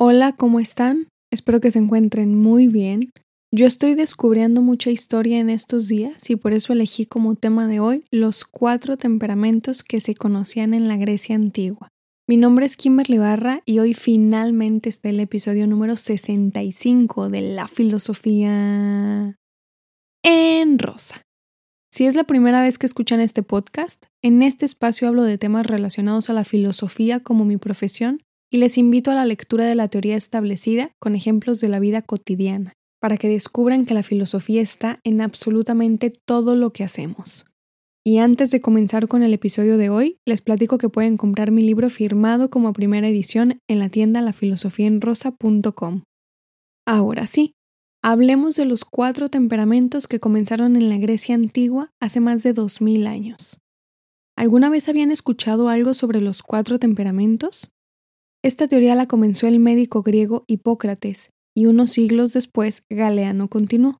Hola, ¿cómo están? Espero que se encuentren muy bien. Yo estoy descubriendo mucha historia en estos días y por eso elegí como tema de hoy los cuatro temperamentos que se conocían en la Grecia antigua. Mi nombre es Kimberly Barra y hoy finalmente está el episodio número 65 de la filosofía en rosa. Si es la primera vez que escuchan este podcast, en este espacio hablo de temas relacionados a la filosofía como mi profesión y les invito a la lectura de la teoría establecida con ejemplos de la vida cotidiana, para que descubran que la filosofía está en absolutamente todo lo que hacemos. Y antes de comenzar con el episodio de hoy, les platico que pueden comprar mi libro firmado como primera edición en la tienda lafilosofiaenrosa.com. Ahora sí, hablemos de los cuatro temperamentos que comenzaron en la Grecia antigua hace más de 2000 años. ¿Alguna vez habían escuchado algo sobre los cuatro temperamentos? Esta teoría la comenzó el médico griego Hipócrates y unos siglos después Galeano continuó.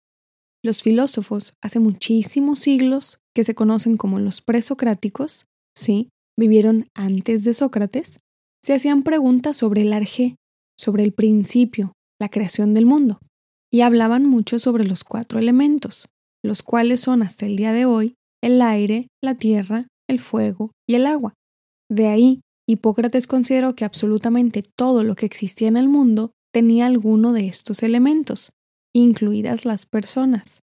Los filósofos, hace muchísimos siglos, que se conocen como los presocráticos, sí, vivieron antes de Sócrates, se hacían preguntas sobre el arjé, sobre el principio, la creación del mundo, y hablaban mucho sobre los cuatro elementos, los cuales son hasta el día de hoy el aire, la tierra, el fuego y el agua. De ahí Hipócrates consideró que absolutamente todo lo que existía en el mundo tenía alguno de estos elementos, incluidas las personas.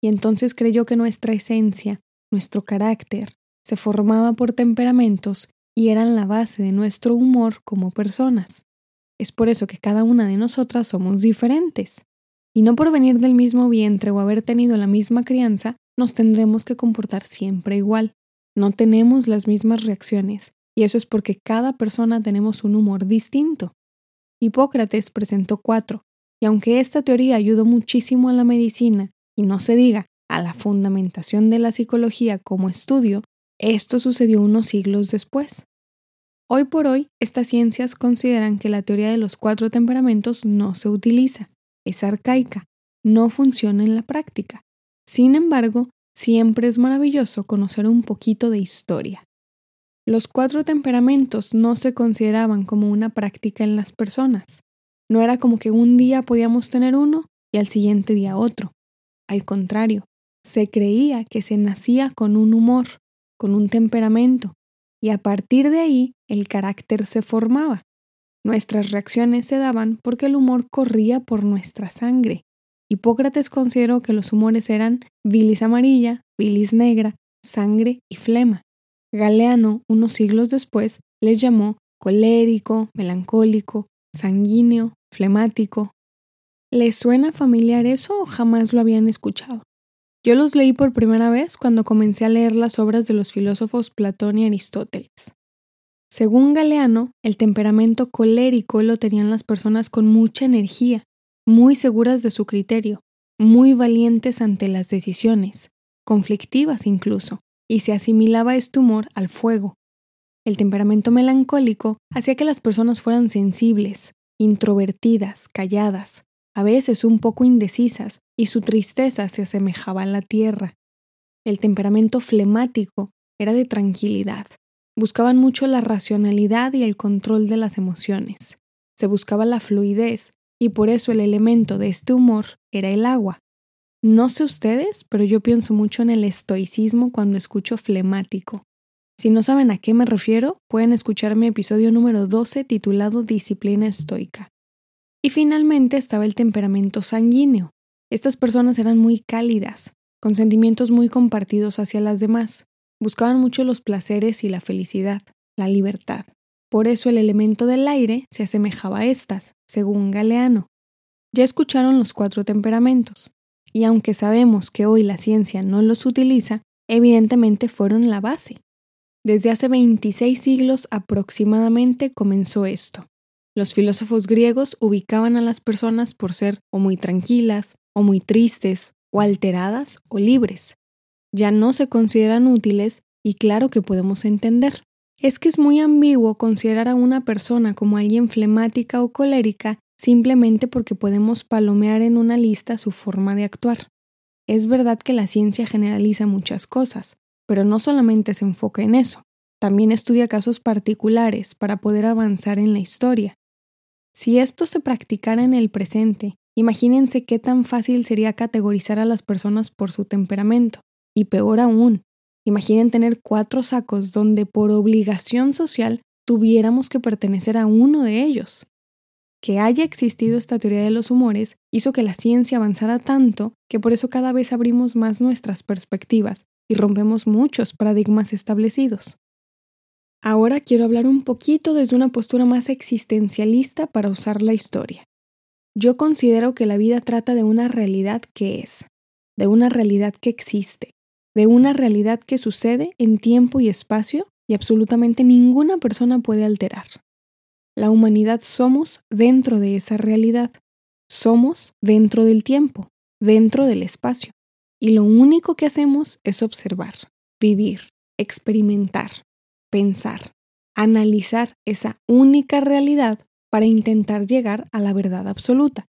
Y entonces creyó que nuestra esencia, nuestro carácter, se formaba por temperamentos y eran la base de nuestro humor como personas. Es por eso que cada una de nosotras somos diferentes. Y no por venir del mismo vientre o haber tenido la misma crianza, nos tendremos que comportar siempre igual. No tenemos las mismas reacciones, y eso es porque cada persona tenemos un humor distinto. Hipócrates presentó cuatro, y aunque esta teoría ayudó muchísimo a la medicina, y no se diga a la fundamentación de la psicología como estudio, esto sucedió unos siglos después. Hoy por hoy, estas ciencias consideran que la teoría de los cuatro temperamentos no se utiliza, es arcaica, no funciona en la práctica. Sin embargo, siempre es maravilloso conocer un poquito de historia. Los cuatro temperamentos no se consideraban como una práctica en las personas. No era como que un día podíamos tener uno y al siguiente día otro. Al contrario, se creía que se nacía con un humor, con un temperamento, y a partir de ahí el carácter se formaba. Nuestras reacciones se daban porque el humor corría por nuestra sangre. Hipócrates consideró que los humores eran bilis amarilla, bilis negra, sangre y flema. Galeano, unos siglos después, les llamó colérico, melancólico, sanguíneo, flemático. ¿Les suena familiar eso o jamás lo habían escuchado? Yo los leí por primera vez cuando comencé a leer las obras de los filósofos Platón y Aristóteles. Según Galeano, el temperamento colérico lo tenían las personas con mucha energía, muy seguras de su criterio, muy valientes ante las decisiones, conflictivas incluso, y se asimilaba este humor al fuego. El temperamento melancólico hacía que las personas fueran sensibles, introvertidas, calladas, a veces un poco indecisas, y su tristeza se asemejaba a la tierra. El temperamento flemático era de tranquilidad. Buscaban mucho la racionalidad y el control de las emociones. Se buscaba la fluidez, y por eso el elemento de este humor era el agua. No sé ustedes, pero yo pienso mucho en el estoicismo cuando escucho flemático. Si no saben a qué me refiero, pueden escuchar mi episodio número 12 titulado Disciplina estoica. Y finalmente estaba el temperamento sanguíneo. Estas personas eran muy cálidas, con sentimientos muy compartidos hacia las demás. Buscaban mucho los placeres y la felicidad, la libertad. Por eso el elemento del aire se asemejaba a estas, según Galeano. Ya escucharon los cuatro temperamentos y aunque sabemos que hoy la ciencia no los utiliza, evidentemente fueron la base. Desde hace 26 siglos aproximadamente comenzó esto. Los filósofos griegos ubicaban a las personas por ser o muy tranquilas, o muy tristes, o alteradas, o libres. Ya no se consideran útiles y claro que podemos entender. Es que es muy ambiguo considerar a una persona como alguien flemática o colérica simplemente porque podemos palomear en una lista su forma de actuar. Es verdad que la ciencia generaliza muchas cosas, pero no solamente se enfoca en eso, también estudia casos particulares para poder avanzar en la historia. Si esto se practicara en el presente, imagínense qué tan fácil sería categorizar a las personas por su temperamento. Y peor aún, imaginen tener cuatro sacos donde por obligación social tuviéramos que pertenecer a uno de ellos. Que haya existido esta teoría de los humores hizo que la ciencia avanzara tanto que por eso cada vez abrimos más nuestras perspectivas y rompemos muchos paradigmas establecidos. Ahora quiero hablar un poquito desde una postura más existencialista para usar la historia. Yo considero que la vida trata de una realidad que es, de una realidad que existe, de una realidad que sucede en tiempo y espacio y absolutamente ninguna persona puede alterar. La humanidad somos dentro de esa realidad, somos dentro del tiempo, dentro del espacio, y lo único que hacemos es observar, vivir, experimentar, pensar, analizar esa única realidad para intentar llegar a la verdad absoluta.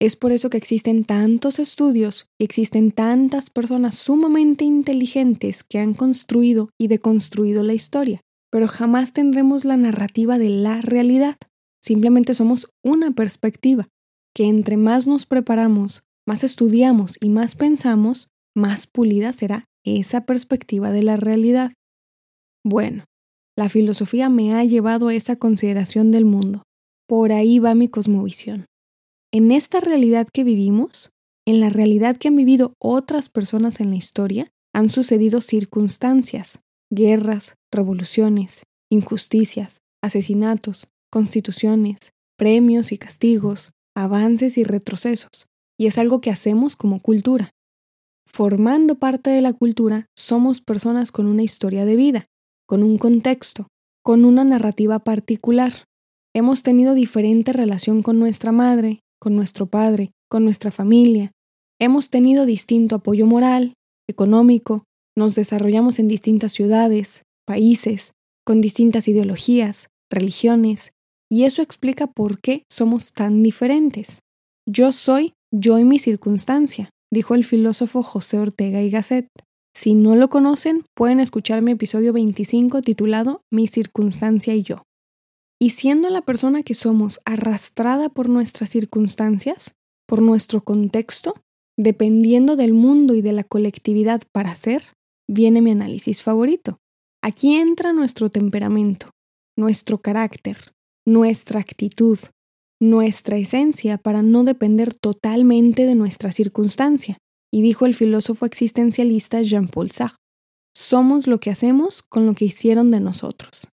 Es por eso que existen tantos estudios y existen tantas personas sumamente inteligentes que han construido y deconstruido la historia, pero jamás tendremos la narrativa de la realidad. Simplemente somos una perspectiva, que entre más nos preparamos, más estudiamos y más pensamos, más pulida será esa perspectiva de la realidad. Bueno, la filosofía me ha llevado a esa consideración del mundo. Por ahí va mi cosmovisión. En esta realidad que vivimos, en la realidad que han vivido otras personas en la historia, han sucedido circunstancias, guerras, revoluciones, injusticias, asesinatos, constituciones, premios y castigos, avances y retrocesos, y es algo que hacemos como cultura. Formando parte de la cultura, somos personas con una historia de vida, con un contexto, con una narrativa particular. Hemos tenido diferente relación con nuestra madre, con nuestro padre, con nuestra familia. Hemos tenido distinto apoyo moral, económico, nos desarrollamos en distintas ciudades, países, con distintas ideologías, religiones, y eso explica por qué somos tan diferentes. Yo soy yo y mi circunstancia, dijo el filósofo José Ortega y Gasset. Si no lo conocen, pueden escuchar mi episodio 25 titulado Mi circunstancia y yo. Y siendo la persona que somos arrastrada por nuestras circunstancias, por nuestro contexto, dependiendo del mundo y de la colectividad para ser, viene mi análisis favorito. Aquí entra nuestro temperamento, nuestro carácter, nuestra actitud, nuestra esencia para no depender totalmente de nuestra circunstancia, y dijo el filósofo existencialista Jean-Paul Sartre, somos lo que hacemos con lo que hicieron de nosotros.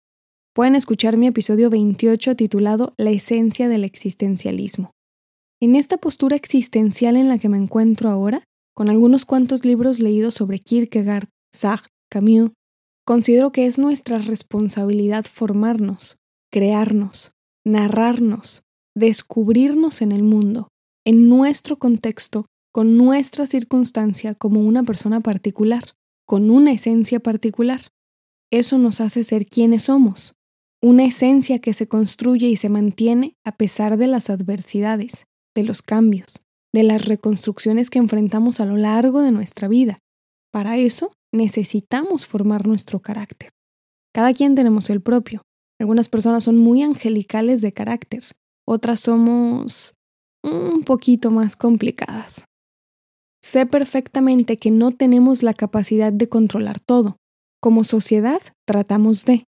Pueden escuchar mi episodio 28 titulado La esencia del existencialismo. En esta postura existencial en la que me encuentro ahora, con algunos cuantos libros leídos sobre Kierkegaard, Sartre, Camus, considero que es nuestra responsabilidad formarnos, crearnos, narrarnos, descubrirnos en el mundo, en nuestro contexto con nuestra circunstancia como una persona particular, con una esencia particular. Eso nos hace ser quienes somos, una esencia que se construye y se mantiene a pesar de las adversidades, de los cambios, de las reconstrucciones que enfrentamos a lo largo de nuestra vida. Para eso necesitamos formar nuestro carácter. Cada quien tenemos el propio. Algunas personas son muy angelicales de carácter, otras somos un poquito más complicadas. Sé perfectamente que no tenemos la capacidad de controlar todo. Como sociedad tratamos de,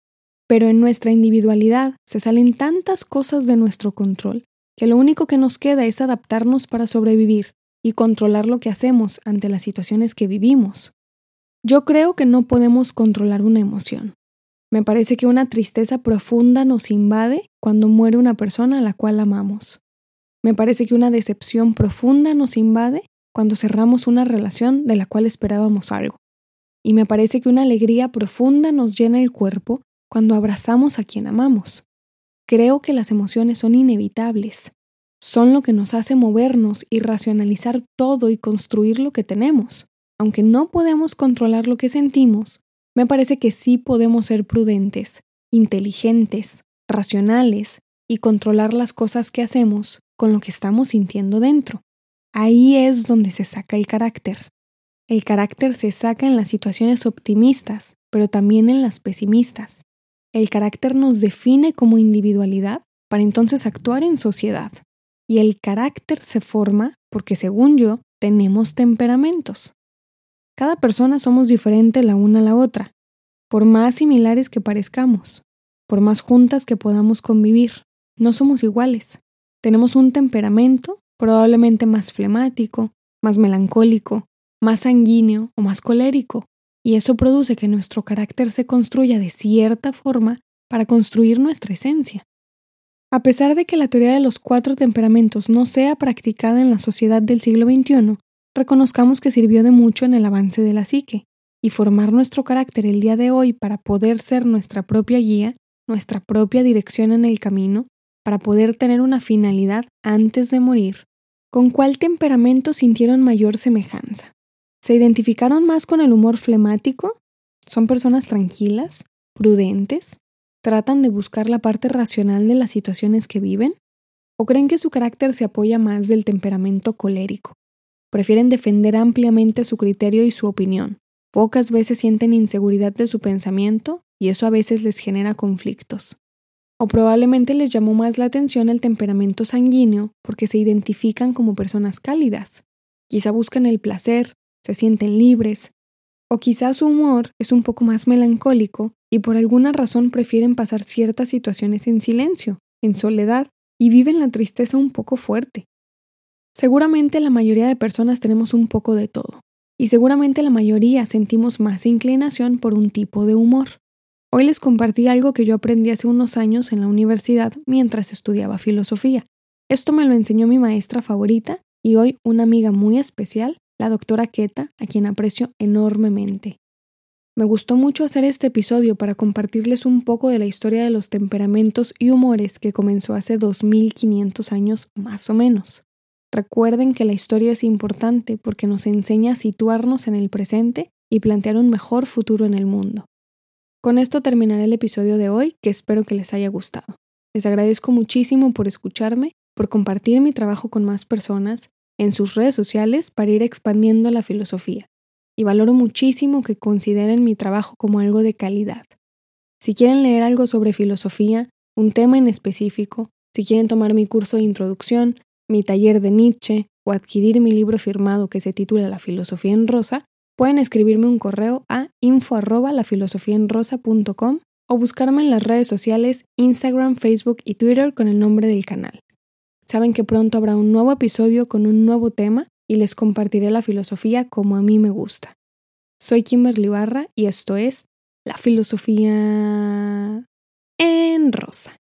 pero en nuestra individualidad se salen tantas cosas de nuestro control que lo único que nos queda es adaptarnos para sobrevivir y controlar lo que hacemos ante las situaciones que vivimos. Yo creo que no podemos controlar una emoción. Me parece que una tristeza profunda nos invade cuando muere una persona a la cual amamos. Me parece que una decepción profunda nos invade cuando cerramos una relación de la cual esperábamos algo. Y me parece que una alegría profunda nos llena el cuerpo cuando abrazamos a quien amamos. Creo que las emociones son inevitables. Son lo que nos hace movernos y racionalizar todo y construir lo que tenemos. Aunque no podemos controlar lo que sentimos, me parece que sí podemos ser prudentes, inteligentes, racionales y controlar las cosas que hacemos con lo que estamos sintiendo dentro. Ahí es donde se saca el carácter. El carácter se saca en las situaciones optimistas, pero también en las pesimistas. El carácter nos define como individualidad para entonces actuar en sociedad. Y el carácter se forma porque, según yo, tenemos temperamentos. Cada persona somos diferente la una a la otra, por más similares que parezcamos, por más juntas que podamos convivir, no somos iguales. Tenemos un temperamento probablemente más flemático, más melancólico, más sanguíneo o más colérico, y eso produce que nuestro carácter se construya de cierta forma para construir nuestra esencia. A pesar de que la teoría de los cuatro temperamentos no sea practicada en la sociedad del siglo XXI, reconozcamos que sirvió de mucho en el avance de la psique, y formar nuestro carácter el día de hoy para poder ser nuestra propia guía, nuestra propia dirección en el camino, para poder tener una finalidad antes de morir. ¿Con cuál temperamento sintieron mayor semejanza? ¿Se identificaron más con el humor flemático? ¿Son personas tranquilas, prudentes? ¿Tratan de buscar la parte racional de las situaciones que viven? ¿O creen que su carácter se apoya más del temperamento colérico? Prefieren defender ampliamente su criterio y su opinión. Pocas veces sienten inseguridad de su pensamiento y eso a veces les genera conflictos. O probablemente les llamó más la atención el temperamento sanguíneo porque se identifican como personas cálidas. Quizá buscan el placer, se sienten libres. O quizá su humor es un poco más melancólico y por alguna razón prefieren pasar ciertas situaciones en silencio, en soledad, y viven la tristeza un poco fuerte. Seguramente la mayoría de personas tenemos un poco de todo, y seguramente la mayoría sentimos más inclinación por un tipo de humor. Hoy les compartí algo que yo aprendí hace unos años en la universidad mientras estudiaba filosofía. Esto me lo enseñó mi maestra favorita y hoy una amiga muy especial, la doctora Keta, a quien aprecio enormemente. Me gustó mucho hacer este episodio para compartirles un poco de la historia de los temperamentos y humores que comenzó hace 2500 años más o menos. Recuerden que la historia es importante porque nos enseña a situarnos en el presente y plantear un mejor futuro en el mundo. Con esto terminaré el episodio de hoy, que espero que les haya gustado. Les agradezco muchísimo por escucharme, por compartir mi trabajo con más personas en sus redes sociales para ir expandiendo la filosofía y valoro muchísimo que consideren mi trabajo como algo de calidad. Si quieren leer algo sobre filosofía, un tema en específico, si quieren tomar mi curso de introducción, mi taller de Nietzsche o adquirir mi libro firmado que se titula La filosofía en rosa, pueden escribirme un correo a info o buscarme en las redes sociales Instagram, Facebook y Twitter con el nombre del canal. Saben que pronto habrá un nuevo episodio con un nuevo tema y les compartiré la filosofía como a mí me gusta. Soy Kimberly Barra y esto es La filosofía en rosa.